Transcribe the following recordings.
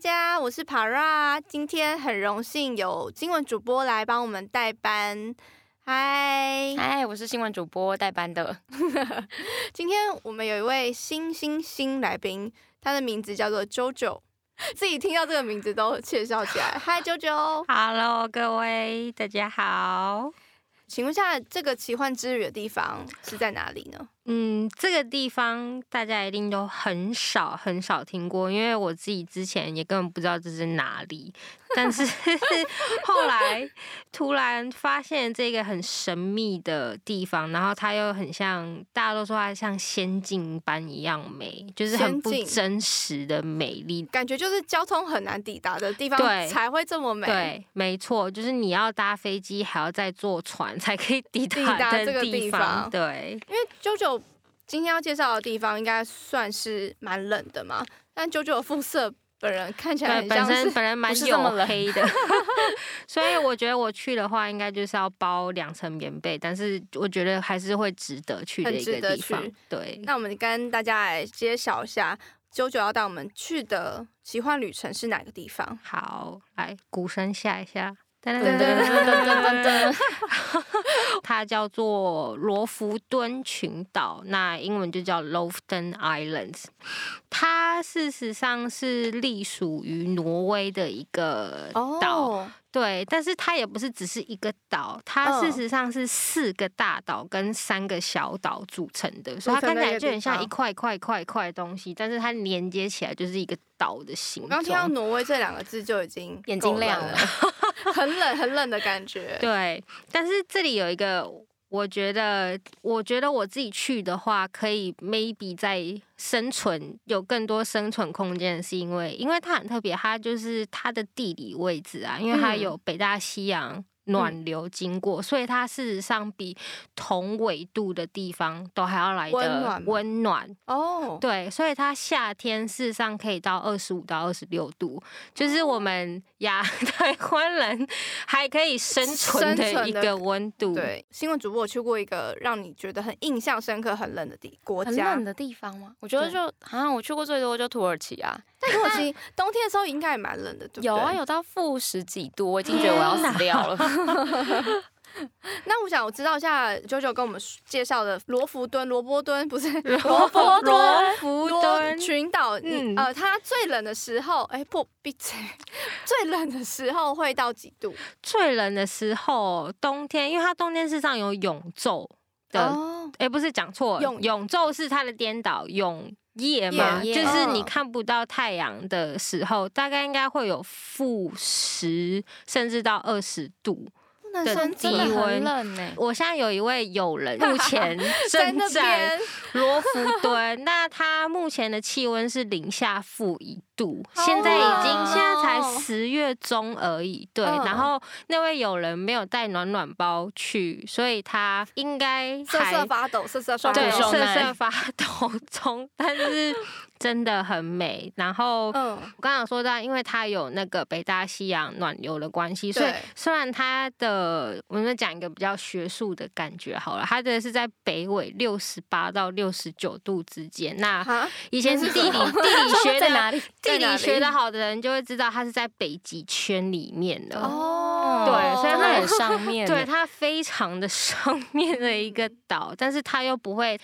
家，我是 Para，今天很荣幸有新闻主播来帮我们代班。嗨，嗨，我是新闻主播代班的。今天我们有一位新新新来宾，他的名字叫做 JoJo，自己听到这个名字都窃笑起来。嗨，JoJo，Hello，各位，大家好。请问一下，这个奇幻之旅的地方是在哪里呢？嗯，这个地方大家一定都很少很少听过，因为我自己之前也根本不知道这是哪里。但是 后来突然发现这个很神秘的地方，然后它又很像大家都说它像仙境般一样美，就是很不真实的美丽，感觉就是交通很难抵达的地方，对，才会这么美。对，没错，就是你要搭飞机，还要再坐船才可以抵达这个地方。对，因为 JoJo 今天要介绍的地方应该算是蛮冷的嘛，但 JoJo 的肤色。本人看起来本身本人蛮黝黑的，所以我觉得我去的话，应该就是要包两层棉被。但是我觉得还是会值得去的一个地方。对，那我们跟大家来揭晓一下，JoJo 要带我们去的奇幻旅程是哪个地方？好，来鼓声下一下。噔噔噔噔噔噔噔,噔，它叫做罗弗敦群岛，那英文就叫 Lofton Islands。它事实上是隶属于挪威的一个岛。对，但是它也不是只是一个岛，它事实上是四个大岛跟三个小岛组成的，所以它看起来就很像一块一块一块块东西，但是它连接起来就是一个岛的形状。我刚听到挪威这两个字就已经眼睛亮了，很冷很冷的感觉。对，但是这里有一个。我觉得，我觉得我自己去的话，可以 maybe 在生存有更多生存空间，是因为，因为它很特别，它就是它的地理位置啊，因为它有北大西洋。暖流经过，所以它事实上比同纬度的地方都还要来的温暖哦。对，所以它夏天事实上可以到二十五到二十六度，就是我们亚 台湾人还可以生存的一个温度。对，新闻主播我去过一个让你觉得很印象深刻、很冷的地国家，很冷的地方吗？我觉得就好像我去过最多就土耳其啊。但土耳其冬天的时候应该也蛮冷的，对不对？有啊，有到负十几度，我已经觉得我要死掉了。那我想我知道一下，JoJo 跟我们介绍的罗浮敦、罗波敦不是罗波罗浮敦群岛，嗯，呃，它最冷的时候，哎、欸，不，闭嘴，最冷的时候会到几度？最冷的时候，冬天，因为它冬天是上有永昼的，哎、不是讲错，永永昼是它的颠倒，永。夜嘛，就是你看不到太阳的时候，大概应该会有负十甚至到二十度的低温。我现在有一位友人，目前正在罗浮敦，那他目前的气温是零下负一度，现在已经现在才十月中而已。对，然后那位友人没有带暖暖包去，所以他应该瑟瑟发抖，瑟瑟发抖，对，瑟瑟发抖中，但是。真的很美，然后我刚刚说到，因为它有那个北大西洋暖流的关系，所以虽然它的我们讲一个比较学术的感觉好了，它的是在北纬六十八到六十九度之间。那以前 是地理地理学的哪里？地理学的好的人就会知道，它是在北极圈里面的哦。对，所以它很上面，对，它非常的 上面的一个岛，但是它又不会。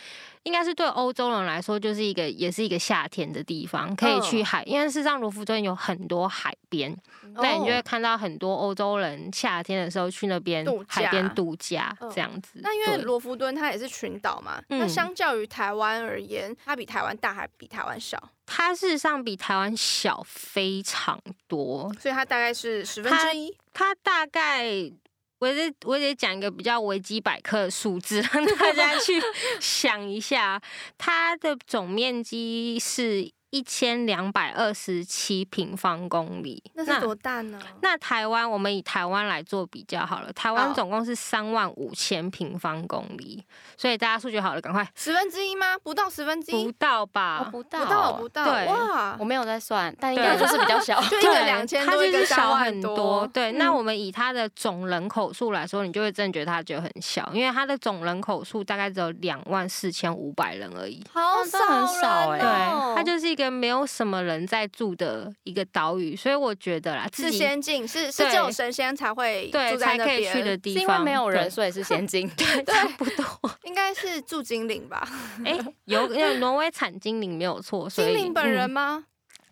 应该是对欧洲人来说，就是一个也是一个夏天的地方，可以去海，因为事实上罗浮敦有很多海边，对，你就会看到很多欧洲人夏天的时候去那边海边度假这样子。那因为罗浮敦它也是群岛嘛，那相较于台湾而言，它比台湾大还比台湾小？它事实上比台湾小非常多，所以它大概是十分之一。它大概。我得我得讲一个比较维基百科的数字，让大家去 想一下，它的总面积是。一千两百二十七平方公里，那是多大呢？那，那台湾，我们以台湾来做比较好了。台湾总共是三万五千平方公里，所以大家数学好了，赶快十分之一吗？不到十分之一，不到吧？哦、不到，不到，不到。对，哇，我没有在算，但应该就是比较小，就一个两千多，一个小很多。对，那我们以它的总人口数来说，你就会真的觉得它就很小，因为它的总人口数大概只有两万四千五百人而已，好少，很少哎、欸。对，它就是一一个没有什么人在住的一个岛屿，所以我觉得啦，是仙境，是是只有神仙才会对才可以去的地方，是因为没有人，所以是仙境，对，差不多，应该是住精灵吧？哎、欸，有因为挪威产精灵没有错，所以精灵本人吗？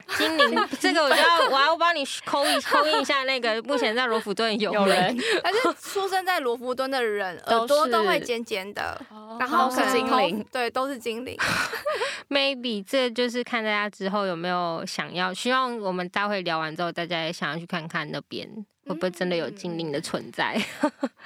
嗯精灵，这个我就要我要帮你扣一扣印一下。那个 目前在罗浮敦有人，但是出生在罗浮敦的人，耳朵都会尖尖的，然后是精灵，对，都是精灵。Maybe 这就是看大家之后有没有想要，希望我们待会聊完之后，大家也想要去看看那边会不会真的有精灵的存在。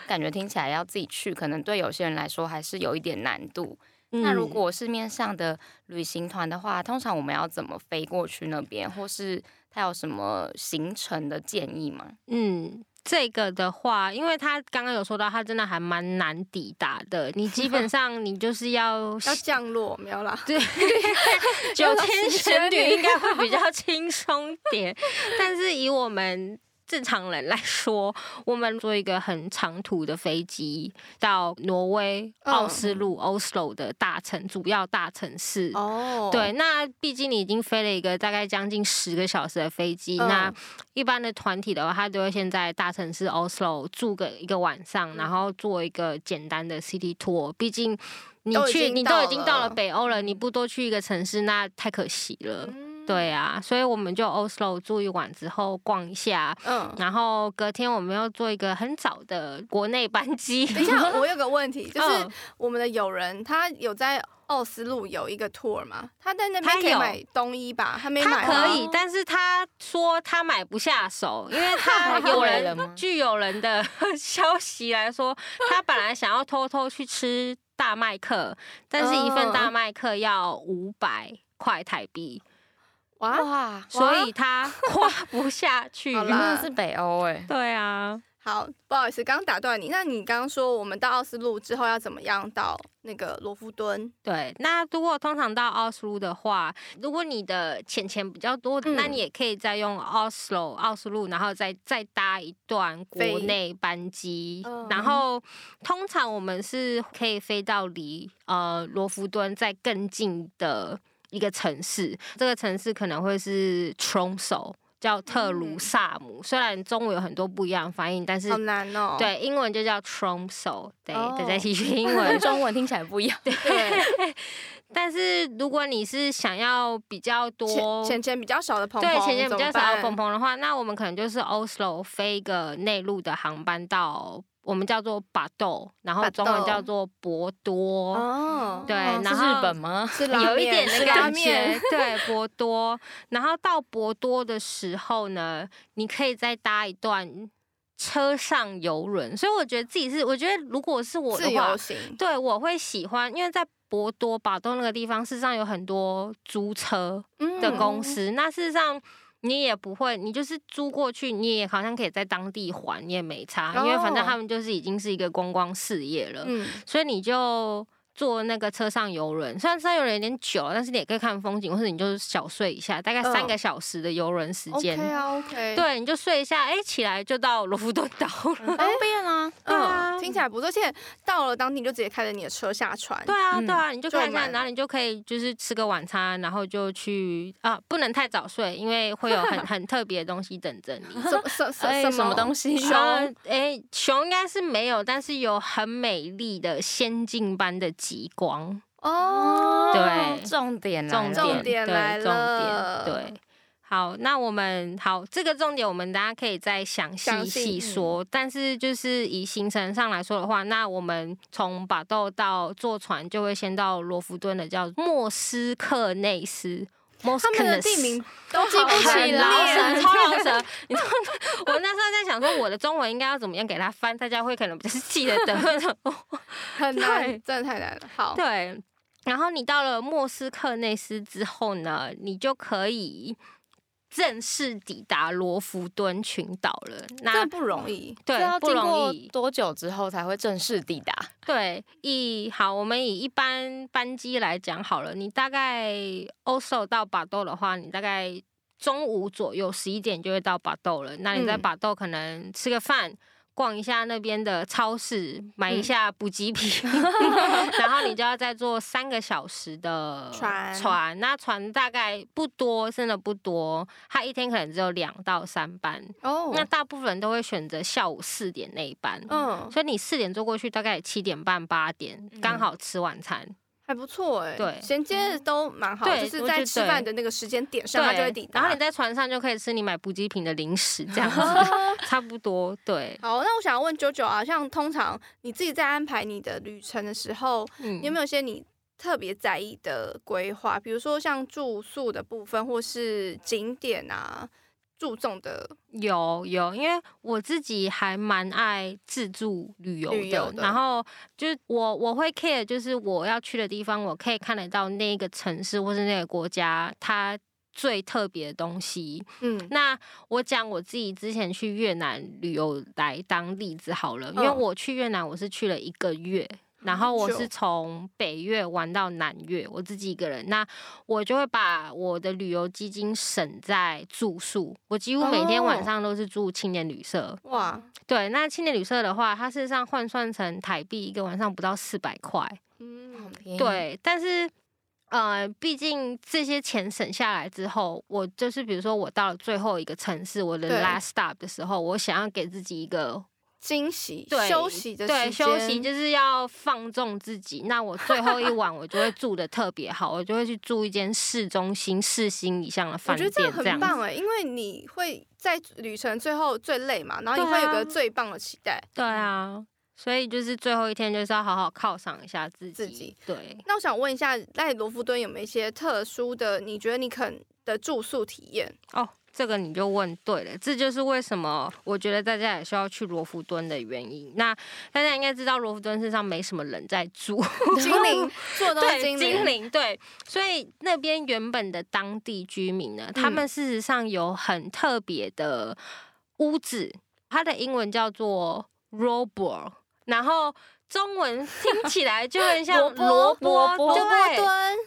感觉听起来要自己去，可能对有些人来说还是有一点难度。那如果市面上的旅行团的话，通常我们要怎么飞过去那边，或是他有什么行程的建议吗？嗯，这个的话，因为他刚刚有说到，他真的还蛮难抵达的。你基本 上你就是要要降落，没有啦。对，九天玄女应该会比较轻松点，但是以我们。正常人来说，我们坐一个很长途的飞机到挪威奥斯陆 （Oslo） 的大城，主要大城市。哦，对，那毕竟你已经飞了一个大概将近十个小时的飞机，那一般的团体的话，他都会先在大城市 Oslo 住个一个晚上，然后做一个简单的 City Tour。毕竟你去，你都已经到了北欧了，你不多去一个城市，那太可惜了。对啊，所以我们就 Oslo 住一晚之后逛一下，嗯，然后隔天我们要坐一个很早的国内班机。等一下，我有 个问题，就是我们的友人他有在奥斯陆有一个 tour 吗？他在那边可以买冬衣吧？他没买。他可以，但是他说他买不下手，因为 他有人据有人的 消息来说，他本来想要偷偷去吃大麦克，但是一份大麦克要五百块台币。哇，哇，所以他 跨不下去。真的是北欧哎。对啊，好，不好意思，刚刚打断你。那你刚刚说我们到奥斯陆之后要怎么样到那个罗夫敦？对，那如果通常到奥斯陆的话，如果你的钱钱比较多，嗯、那你也可以再用奥斯陆奥斯陆，然后再再搭一段国内班机。嗯、然后通常我们是可以飞到离呃罗夫敦再更近的。一个城市，这个城市可能会是 Tromso 叫特鲁萨姆。嗯、虽然中文有很多不一样的翻译，但是好难哦。对，英文就叫 Tromso，。对，大家一起学英 文，中文听起来不一样。对。但是如果你是想要比较多钱钱比较少的朋友，对，钱钱比较少的朋友的话，那我们可能就是 Oslo 飞一个内陆的航班到。我们叫做巴豆，然后中文叫做博多。哦，对，然后是日本吗？是有一点的感觉。对，博多。然后到博多的时候呢，你可以再搭一段车上游轮。所以我觉得自己是，我觉得如果是我的话，对，我会喜欢，因为在博多巴豆那个地方，事实上有很多租车的公司。嗯、那事实上。你也不会，你就是租过去，你也好像可以在当地还，你也没差，因为反正他们就是已经是一个观光事业了，嗯，所以你就。坐那个车上游轮，虽然车上游轮有点久，但是你也可以看风景，或者你就是小睡一下，大概三个小时的游轮时间。OK 啊，OK。对，你就睡一下，哎，起来就到罗浮敦岛了，方便啊。嗯，听起来不错。而且到了当地，就直接开着你的车下船。对啊，对啊，你就看一下，然后你就可以就是吃个晚餐，然后就去啊，不能太早睡，因为会有很 很特别的东西等着你。什 什什什么东西？熊？哎，熊应该是没有，但是有很美丽的仙境般的。极光。哦，对，重点，重点，重点来了，重点，对，好，那我们好，这个重点我们大家可以再详细细说，但是就是以行程上来说的话，那我们从巴豆到坐船就会先到罗浮敦的叫莫斯克内斯。他们的地名都记不起来，超老舌。你知道，我那时候在想说，我的中文应该要怎么样给他翻，大家会可能比较记得的。很难，真的太难了。好，对。然后你到了莫斯科内斯之后呢，你就可以。正式抵达罗浮敦群岛了，那不容易。对，不容易。多久之后才会正式抵达？对，以好，我们以一般班机来讲好了，你大概 Oslo 到巴豆的话，你大概中午左右十一点就会到巴豆了。那你在巴豆可能吃个饭。逛一下那边的超市，买一下补给品，嗯、然后你就要再坐三个小时的船。船那船大概不多，真的不多，它一天可能只有两到三班。哦，那大部分人都会选择下午四点那一班。嗯，所以你四点坐过去，大概七点半八点刚好吃晚餐。还不错哎、欸，对，衔接都蛮好，就是在吃饭的那个时间点上，它就会抵达。然后你在船上就可以吃你买补给品的零食，这样子 差不多。对，好，那我想要问 JoJo 啊，像通常你自己在安排你的旅程的时候，嗯、你有没有一些你特别在意的规划？比如说像住宿的部分，或是景点啊？注重的有有，因为我自己还蛮爱自助旅游的，的然后就是我我会 care，就是我要去的地方，我可以看得到那个城市或是那个国家它最特别的东西。嗯，那我讲我自己之前去越南旅游来当例子好了，因为我去越南我是去了一个月。然后我是从北越玩到南越，我自己一个人，那我就会把我的旅游基金省在住宿，我几乎每天晚上都是住青年旅社。哇，对，那青年旅社的话，它事实上换算成台币一个晚上不到四百块，嗯，很便宜。对，但是呃，毕竟这些钱省下来之后，我就是比如说我到了最后一个城市，我的 last stop 的时候，我想要给自己一个。惊喜，对休息的对休息就是要放纵自己。那我最后一晚我就会住的特别好，我就会去住一间市中心四星以上的饭店。我觉得这样很棒哎，因为你会在旅程最后最累嘛，然后你会有个最棒的期待。对啊，所以就是最后一天就是要好好犒赏一下自己。自己对。那我想问一下，在罗浮敦有没有一些特殊的？你觉得你肯的住宿体验哦？这个你就问对了，这就是为什么我觉得大家也需要去罗浮敦的原因。那大家应该知道罗浮敦身上没什么人在住，精灵做的精灵对，所以那边原本的当地居民呢，他们事实上有很特别的屋子，它的英文叫做 Robor，然后。中文听起来就很像 萝卜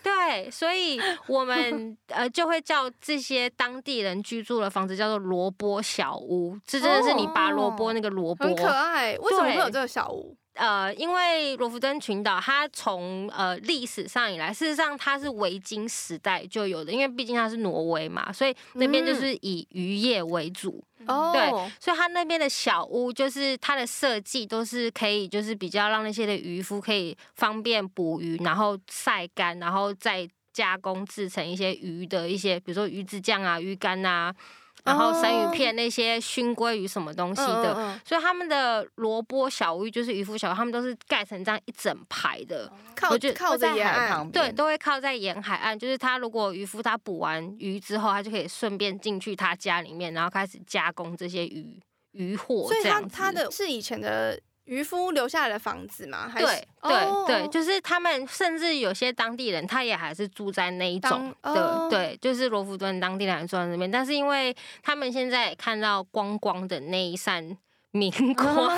对，对，所以我们呃就会叫这些当地人居住的房子叫做萝卜小屋。这真的是你拔萝卜那个萝卜，很可爱。为什么会有这个小屋？呃，因为罗浮敦群岛它从呃历史上以来，事实上它是维京时代就有的，因为毕竟它是挪威嘛，所以那边就是以渔业为主。哦、嗯，对，所以它那边的小屋就是它的设计都是可以，就是比较让那些的渔夫可以方便捕鱼，然后晒干，然后再加工制成一些鱼的一些，比如说鱼子酱啊、鱼干啊。然后生鱼片那些熏鲑鱼什么东西的，所以他们的萝卜小屋就是渔夫小屋，他们都是盖成这样一整排的，靠就靠在沿海旁边，对，都会靠在沿海岸。就是他如果渔夫他捕完鱼之后，他就可以顺便进去他家里面，然后开始加工这些鱼鱼货。所以他他的是以前的。渔夫留下来的房子吗？还是对对对，就是他们，甚至有些当地人，他也还是住在那一种的，哦、对，就是罗浮敦当地人住在那边。但是因为他们现在看到光光的那一扇明 光，哦、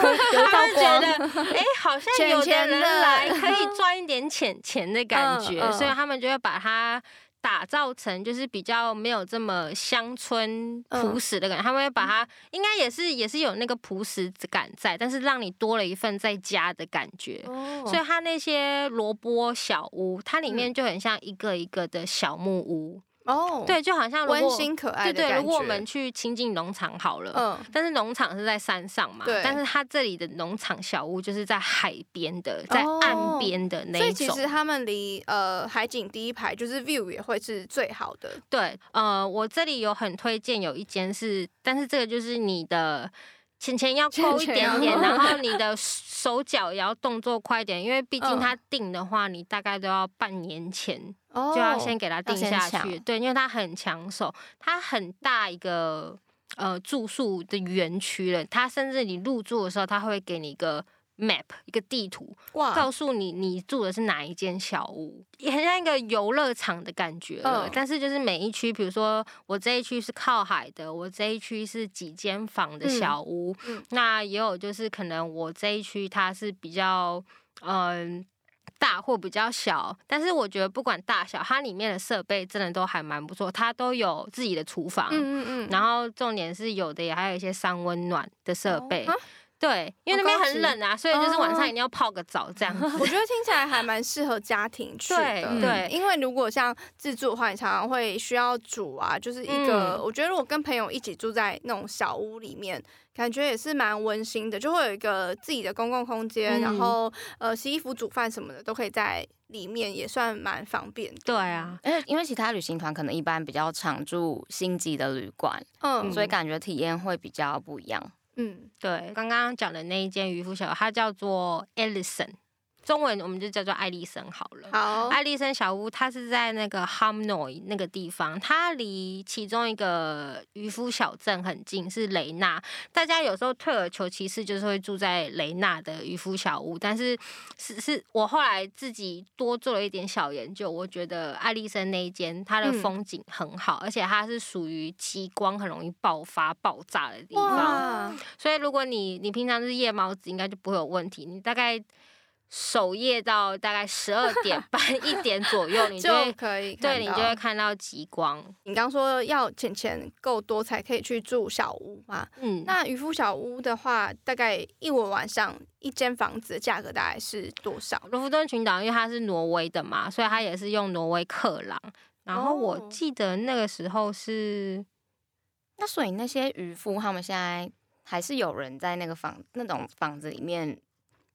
他们觉得哎、欸，好像有的人来可以 赚一点钱钱的感觉，所以他们就会把它。打造成就是比较没有这么乡村朴实的感觉，嗯、他们会把它应该也是也是有那个朴实感在，但是让你多了一份在家的感觉。哦、所以它那些萝卜小屋，它里面就很像一个一个的小木屋。哦，oh, 对，就好像温馨可爱的对对，如果我们去亲近农场好了，嗯，但是农场是在山上嘛，对，但是它这里的农场小屋就是在海边的，在岸边的那一种。所以其实他们离呃海景第一排就是 view 也会是最好的。对，呃，我这里有很推荐有一间是，但是这个就是你的。钱钱要抠一点点，然后你的手脚也要动作快一点，因为毕竟他定的话，你大概都要半年前就要先给他定下去。对，因为他很抢手，他很大一个呃住宿的园区了，他甚至你入住的时候，他会给你一个。Map 一个地图，哇，告诉你你住的是哪一间小屋，也很像一个游乐场的感觉了。嗯、但是就是每一区，比如说我这一区是靠海的，我这一区是几间房的小屋，嗯嗯、那也有就是可能我这一区它是比较嗯、呃、大或比较小，但是我觉得不管大小，它里面的设备真的都还蛮不错，它都有自己的厨房，嗯嗯嗯，然后重点是有的也还有一些三温暖的设备。哦对，因为那边很冷啊，所以就是晚上一定要泡个澡这样子。我觉得听起来还 蛮适合家庭去的。对，对，因为如果像自助的话，你常常会需要煮啊，就是一个，嗯、我觉得如果跟朋友一起住在那种小屋里面，感觉也是蛮温馨的，就会有一个自己的公共空间，嗯、然后呃洗衣服、煮饭什么的都可以在里面，也算蛮方便。对啊，因为因为其他旅行团可能一般比较常住星级的旅馆，嗯，所以感觉体验会比较不一样。嗯，对，刚刚讲的那一间渔夫小屋，它叫做 Ellison。中文我们就叫做爱丽森好了。好，艾丽森小屋，它是在那个 Hamnoy 那个地方，它离其中一个渔夫小镇很近，是雷纳。大家有时候退而求其次，就是会住在雷纳的渔夫小屋。但是是是我后来自己多做了一点小研究，我觉得爱丽森那一间它的风景很好，嗯、而且它是属于极光很容易爆发爆炸的地方。哇所以如果你你平常是夜猫子，应该就不会有问题。你大概。守夜到大概十二点 半一点左右，你就，就可以，对，你就会看到极光。你刚说要钱钱够多才可以去住小屋嘛？嗯，那渔夫小屋的话，大概一晚晚上一间房子的价格大概是多少？罗弗敦群岛因为它是挪威的嘛，所以它也是用挪威克朗。然后我记得那个时候是，哦、那所以那些渔夫他们现在还是有人在那个房那种房子里面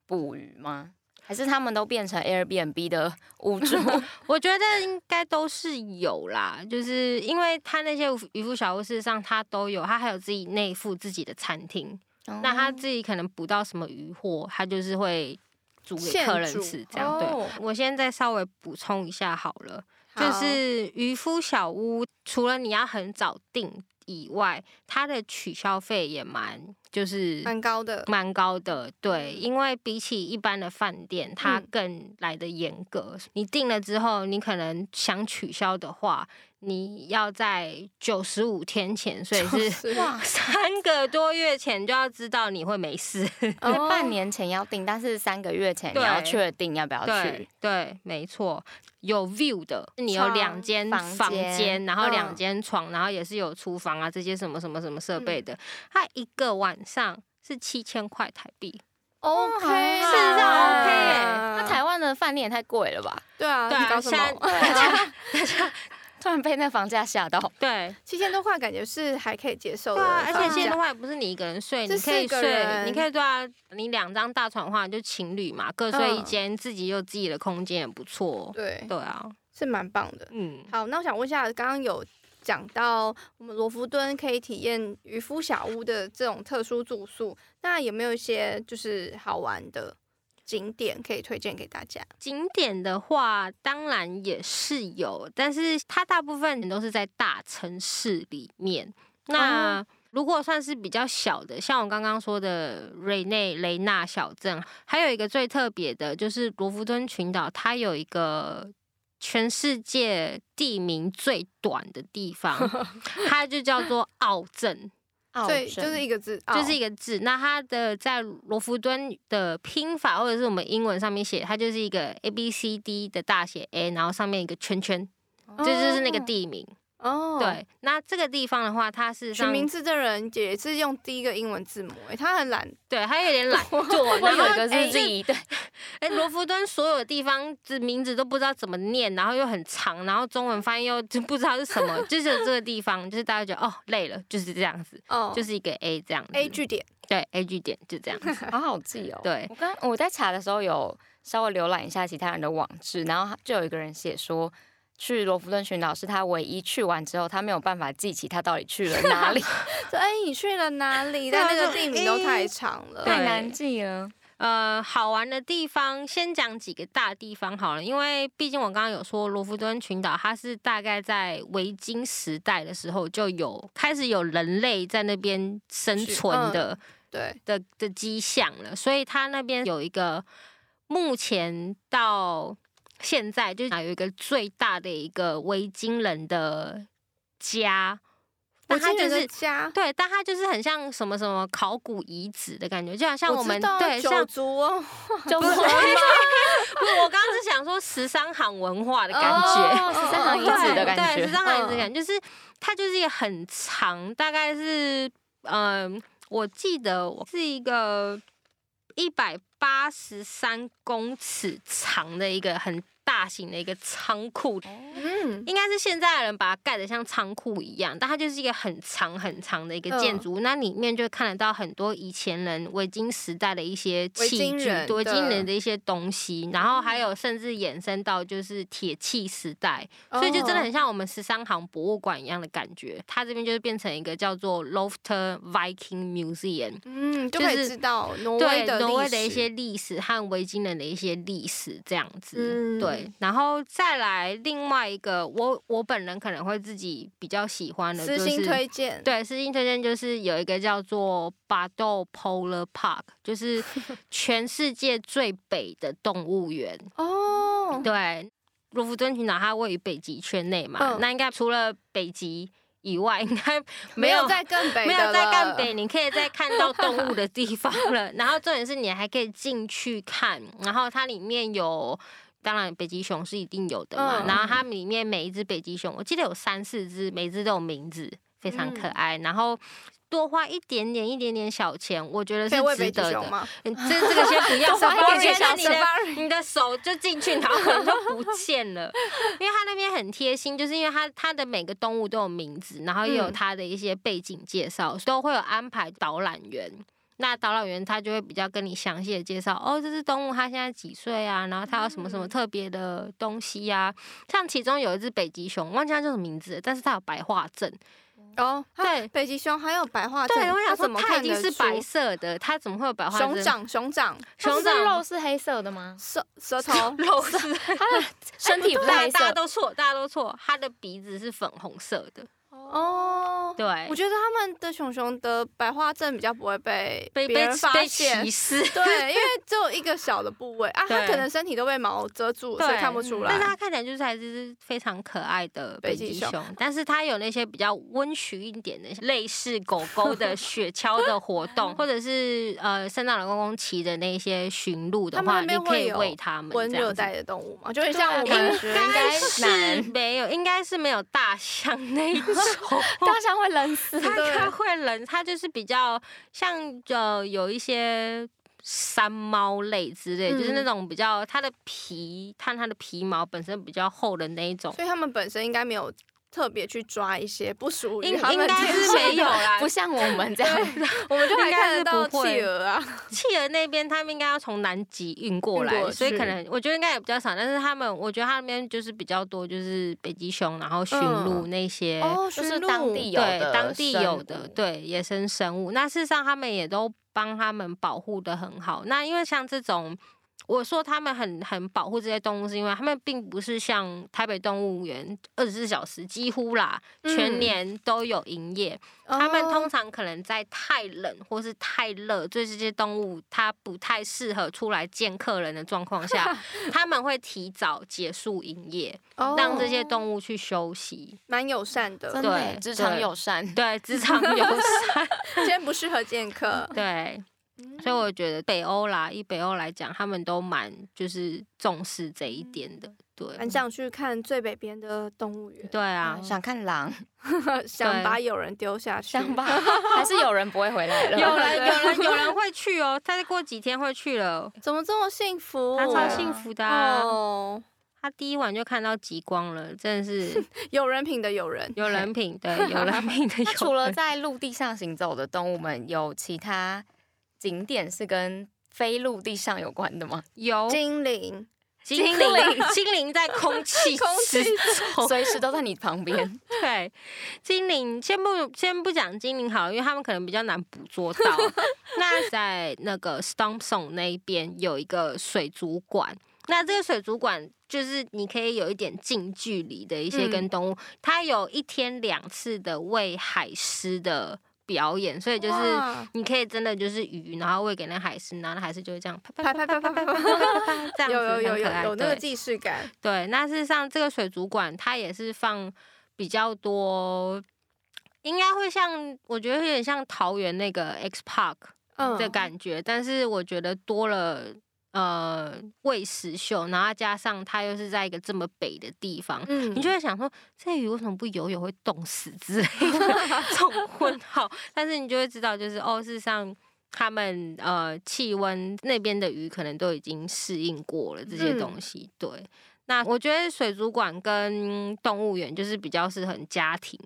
捕鱼吗？还是他们都变成 Airbnb 的屋主？我觉得应该都是有啦，就是因为他那些渔夫小屋，事实上他都有，他还有自己内附自己的餐厅。哦、那他自己可能捕到什么渔获，他就是会煮给客人吃，这样对。哦、我现在稍微补充一下好了，好就是渔夫小屋除了你要很早订以外，它的取消费也蛮。就是蛮高的，蛮高的，对，因为比起一般的饭店，它更来的严格。嗯、你订了之后，你可能想取消的话，你要在九十五天前，所以是哇，三个多月前就要知道你会没事。哦，半年前要订，但是三个月前你要确定要不要去。对，对，没错。有 view 的，你有两间房间，然后两间床，然后也是有厨房啊，这些什么什么什么设备的。它一个晚上是七千块台币，OK，事实上 OK 耶。那台湾的饭店也太贵了吧？对啊，对啊，现在。突然被那房价吓到，对，七千多块感觉是还可以接受的，对啊，而且七千多块不是你一个人睡，你可以睡，你可以对啊，你两张大床的话就情侣嘛，各睡一间，自己有自己的空间也不错，对，对啊，是蛮棒的，嗯，好，那我想问一下，刚刚有讲到我们罗浮敦可以体验渔夫小屋的这种特殊住宿，那有没有一些就是好玩的？景点可以推荐给大家。景点的话，当然也是有，但是它大部分都是在大城市里面。那如果算是比较小的，像我刚刚说的瑞内雷纳小镇，还有一个最特别的，就是罗弗敦群岛，它有一个全世界地名最短的地方，它就叫做奥镇。对，就是一个字，就是一个字。那它的在罗浮敦的拼法，或者是我们英文上面写，它就是一个 A B C D 的大写 A，然后上面一个圈圈，这就是那个地名。哦，oh. 对，那这个地方的话，它是取名字的人也是用第一个英文字母，哎，他很懒，对，他有点懒惰，然后有一个是 Z，对，哎，罗浮敦所有的地方的名字都不知道怎么念，然后又很长，然后中文翻译又就不知道是什么，就是这个地方，就是大家觉得哦累了，就是这样子，哦，就是一个 A 这样子，A 句点，对，A 句点就这样子，好好记哦。对，我刚我在查的时候有稍微浏览一下其他人的网志，然后就有一个人写说。去罗弗敦群岛是他唯一去完之后，他没有办法记起他到底去了 哪里。说哎，你去了哪里？但那个地名都太长了，太难记了。呃，好玩的地方先讲几个大地方好了，因为毕竟我刚刚有说罗弗敦群岛，它是大概在维京时代的时候就有开始有人类在那边生存的，嗯、对的的迹象了，所以它那边有一个目前到。现在就是有一个最大的一个维京人的家，但它就是家，对，但它就是很像什么什么考古遗址的感觉，就好像我们我对 九族哦，九族吗？不是，我刚刚是想说十三行文化的感觉，十三行遗址的感觉，对，十三行遗址感觉就是它就是一个很长，大概是嗯。我记得我是一个一百八十三公尺长的一个很。大型的一个仓库，应该是现在的人把它盖得像仓库一样，但它就是一个很长很长的一个建筑物，那里面就看得到很多以前人维京时代的一些器具，维京人的一些东西，然后还有甚至延伸到就是铁器时代，所以就真的很像我们十三行博物馆一样的感觉。它这边就是变成一个叫做 Lofter Viking Museum，嗯，就可以知道挪威的挪威的一些历史和维京人的一些历史这样子，对。然后再来另外一个，我我本人可能会自己比较喜欢的，就是，私心推荐，对，私心推荐就是有一个叫做 Bardo Polar Park，就是 全世界最北的动物园哦。对，罗弗敦群岛它位于北极圈内嘛，嗯、那应该除了北极以外，应该 没有在更北，没有在更北，你可以再看到动物的地方了。然后重点是你还可以进去看，然后它里面有。当然，北极熊是一定有的嘛。嗯、然后它里面每一只北极熊，我记得有三四只，每只都有名字，非常可爱。嗯、然后多花一点点、一点点小钱，我觉得是值得的。这这个先不要，花一点小钱，你的手就进去，然后可能就不见了。因为它那边很贴心，就是因为它它的每个动物都有名字，然后也有它的一些背景介绍，嗯、都会有安排导览员。那导览员他就会比较跟你详细的介绍，哦，这只动物它现在几岁啊？然后它有什么什么特别的东西呀、啊？像其中有一只北极熊，忘记它叫什么名字，但是它有白化症。哦，对，北极熊还有白化症。对，我想说它已经是白色的，它怎么会有白化症？熊掌，熊掌，熊掌肉是黑色的吗？舌舌头 肉是 它的身体不是黑色，大家都错，大家都错，它的鼻子是粉红色的。哦，对，我觉得他们的熊熊的白化症比较不会被被别人发现，对，因为只有一个小的部位。啊，它可能身体都被毛遮住，所以看不出来。但是它看起来就是还是非常可爱的北极熊，但是它有那些比较温驯一点的，类似狗狗的 雪橇的活动，或者是呃圣诞老公公骑的那些驯鹿的话，你可以喂它们。温热带的动物嘛，就会像我们应该是没有，应该是没有大象那一种。大象会冷死，它它会冷，它就是比较像呃有一些山猫类之类，嗯、就是那种比较它的皮，看它的皮毛本身比较厚的那一种，所以它们本身应该没有。特别去抓一些不属于他们，应该是没有啦，不像我们这样，我们就还看得到企鹅啊。企鹅那边他们应该要从南极运过来，所以可能我觉得应该也比较少。但是他们，我觉得他那边就是比较多，就是北极熊，然后驯鹿那些，就是当地有的，当地有的对野生生物。那事实上他们也都帮他们保护的很好。那因为像这种。我说他们很很保护这些动物，是因为他们并不是像台北动物园二十四小时几乎啦，全年都有营业。嗯、他们通常可能在太冷或是太热，对这些动物它不太适合出来见客人的状况下，他们会提早结束营业，哦、让这些动物去休息，蛮友善的，对，职场友 善，对，职场友善。今天不适合见客，对。所以我觉得北欧啦，以北欧来讲，他们都蛮就是重视这一点的，对。很想去看最北边的动物园。对啊，嗯、想看狼，想把有人丢下去，想把 还是有人不会回来了。有人，有人，有人会去哦，他再过几天会去了。怎么这么幸福？他超幸福的啊！哦、他第一晚就看到极光了，真的是 有人品的有人，有人品，对，有人品的有人。除了在陆地上行走的动物们，有其他？景点是跟非陆地上有关的吗？有精灵，精灵 精灵在空气，空气随时都在你旁边。对，精灵先不先不讲精灵好了，因为他们可能比较难捕捉到。那在那个 Stompson 那一边有一个水族馆，那这个水族馆就是你可以有一点近距离的一些跟动物，嗯、它有一天两次的喂海狮的。表演，所以就是你可以真的就是鱼，然后喂给那海狮，然后那海狮就会这样拍拍拍拍拍拍拍，这样有有有有有那个既视感。对，那事实上这个水族馆它也是放比较多，应该会像我觉得有点像桃园那个 X Park 的感觉，但是我觉得多了。呃喂食秀，然后加上它又是在一个这么北的地方，嗯，你就会想说，这鱼为什么不游泳会冻死之类的 这种问号？但是你就会知道，就是哦，事实上。他们呃，气温那边的鱼可能都已经适应过了这些东西。嗯、对，那我觉得水族馆跟动物园就是比较适合家庭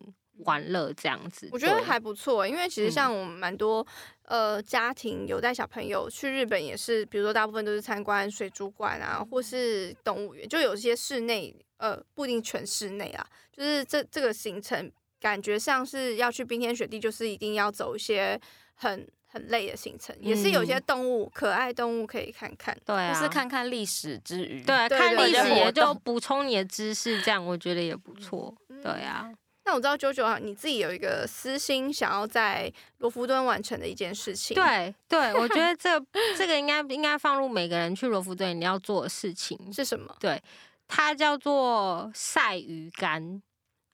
玩乐这样子。我觉得还不错，因为其实像我们蛮多、嗯、呃家庭有带小朋友去日本，也是比如说大部分都是参观水族馆啊，或是动物园，就有些室内呃不一定全室内啊，就是这这个行程感觉像是要去冰天雪地，就是一定要走一些很。很累的行程，也是有些动物，嗯、可爱动物可以看看，对啊，就是看看历史之余，对，看历史也就补充你的知识，这样我觉得也不错，嗯、对啊。那我知道 JoJo 啊，你自己有一个私心，想要在罗浮敦完成的一件事情，对对，我觉得 这这个应该应该放入每个人去罗浮敦你要做的事情是什么？对，它叫做晒鱼干。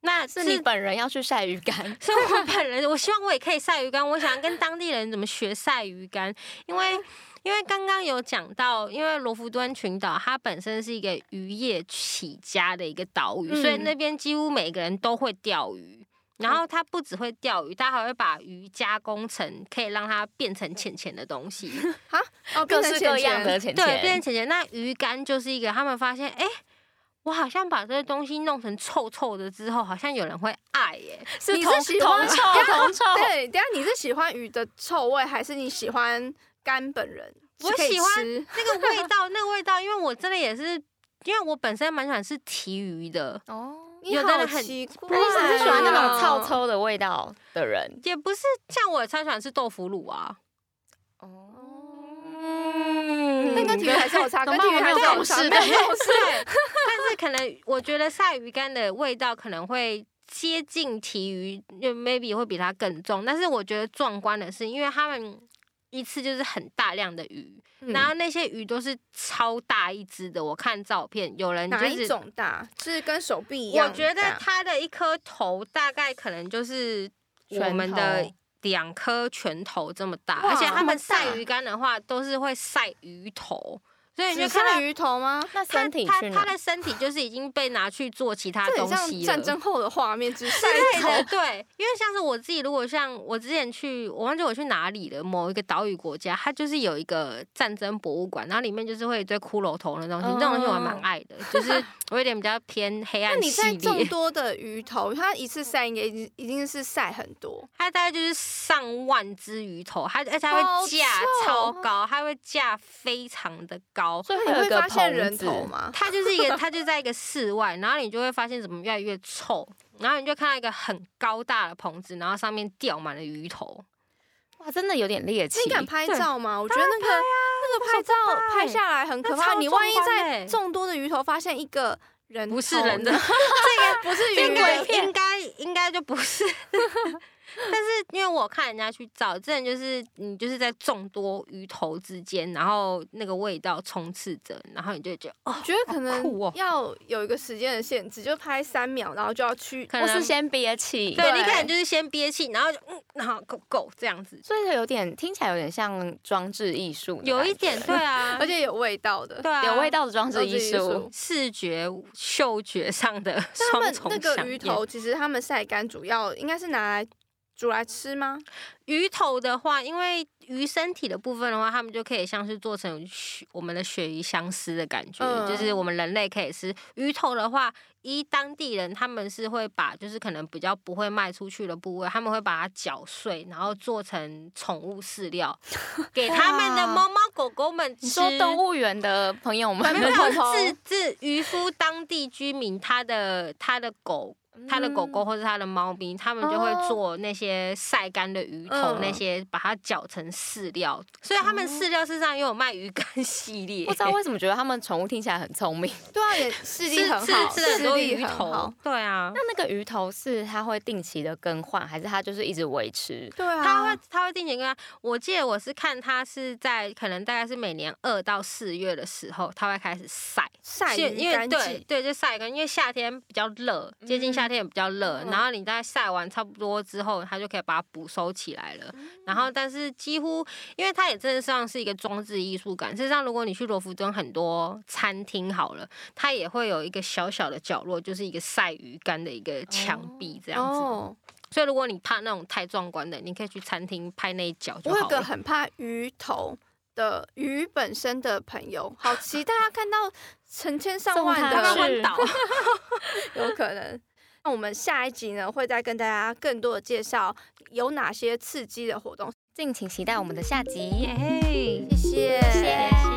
那是你本人要去晒鱼干，所以我本 人，我希望我也可以晒鱼干。我想跟当地人怎么学晒鱼干，因为因为刚刚有讲到，因为罗浮敦群岛它本身是一个渔业起家的一个岛屿，嗯、所以那边几乎每个人都会钓鱼。然后他不只会钓鱼，他还会把鱼加工成可以让它变成浅浅的东西 哈，哦，各式各样的浅浅，对，变成浅浅。那鱼干就是一个，他们发现，哎。我好像把这些东西弄成臭臭的之后，好像有人会爱耶。是你是喜欢臭同臭？对，等下你是喜欢鱼的臭味，还是你喜欢干本人？我喜欢那个味道，那个味道，因为我真的也是，因为我本身蛮喜欢吃提鱼的。哦，有的人很奇怪，你是喜欢那种臭臭的味道的人，也不是像我超喜欢吃豆腐乳啊。哦。嗯，那跟鯷鱼还是有差，跟鯷鱼还是有差，对，但是可能我觉得晒鱼干的味道可能会接近鯷鱼，就 maybe 会比它更重。但是我觉得壮观的是，因为他们一次就是很大量的鱼，嗯、然后那些鱼都是超大一只的。我看照片，有人就是哪一种大？是跟手臂一样？我觉得它的一颗头大概可能就是我们的。两颗拳头这么大，而且他们晒鱼干的话，都是会晒鱼头。所以你就看到鱼头吗？那身体他他的身体就是已经被拿去做其他东西了。战争后的画面之类的，对，因为像是我自己，如果像我之前去，我忘记我去哪里了，某一个岛屿国家，它就是有一个战争博物馆，然后里面就是会有一堆骷髅头的东西，这种东西我还蛮爱的，就是我有点比较偏黑暗系列。那你在众多的鱼头，它一次晒应该已经已经是晒很多，它大概就是上万只鱼头，它而且它会架超高，它会架非常的高。所以你会发现人头吗？它就是一个，它就在一个室外，然后你就会发现怎么越来越臭，然后你就看到一个很高大的棚子，然后上面吊满了鱼头，哇，真的有点猎奇。你敢拍照吗？我觉得那个那个拍照拍下来很可怕，你万一在众多的鱼头发现一个人，不是人的，这个不是鱼，应该应该就不是。但是因为我看人家去照，真的就是你就是在众多鱼头之间，然后那个味道充斥着，然后你就觉得哦，觉得可能要有一个时间的限制，就拍三秒，然后就要去，可能是先憋气，对，你可能就是先憋气，然后就嗯，然后够够这样子，所以有点听起来有点像装置艺术，有一点对啊，而且有味道的，对啊，有味道的装置艺术，视觉嗅觉上的双重那个鱼头其实他们晒干主要应该是拿来。煮来吃吗？鱼头的话，因为鱼身体的部分的话，他们就可以像是做成我们的鳕鱼相思的感觉，嗯、就是我们人类可以吃。鱼头的话，依当地人他们是会把，就是可能比较不会卖出去的部位，他们会把它搅碎，然后做成宠物饲料，给他们的猫猫狗狗们吃。你说动物园的朋友 们，没有，是是渔夫当地居民他的他的狗。他的狗狗或者他的猫咪，他们就会做那些晒干的鱼头，那些把它搅成饲料，所以他们饲料市场也有卖鱼干系列。不知道为什么觉得他们宠物听起来很聪明，对啊，也视力很好，吃很多鱼头，对啊。那那个鱼头是它会定期的更换，还是它就是一直维持？对啊，它会它会定期更换。我记得我是看它是在可能大概是每年二到四月的时候，它会开始晒晒因为对对，就晒干，因为夏天比较热，接近夏。天也比较热，然后你在晒完差不多之后，它就可以把它补收起来了。然后，但是几乎，因为它也真的像是一个装置艺术感。事实上，如果你去罗浮敦很多餐厅好了，它也会有一个小小的角落，就是一个晒鱼干的一个墙壁这样子。哦。所以，如果你怕那种太壮观的，你可以去餐厅拍那一角就好了。我有个很怕鱼头的鱼本身的朋友，好期待他看到成千上万的问岛，有可能。那我们下一集呢，会再跟大家更多的介绍有哪些刺激的活动，敬请期待我们的下集。谢谢，谢谢。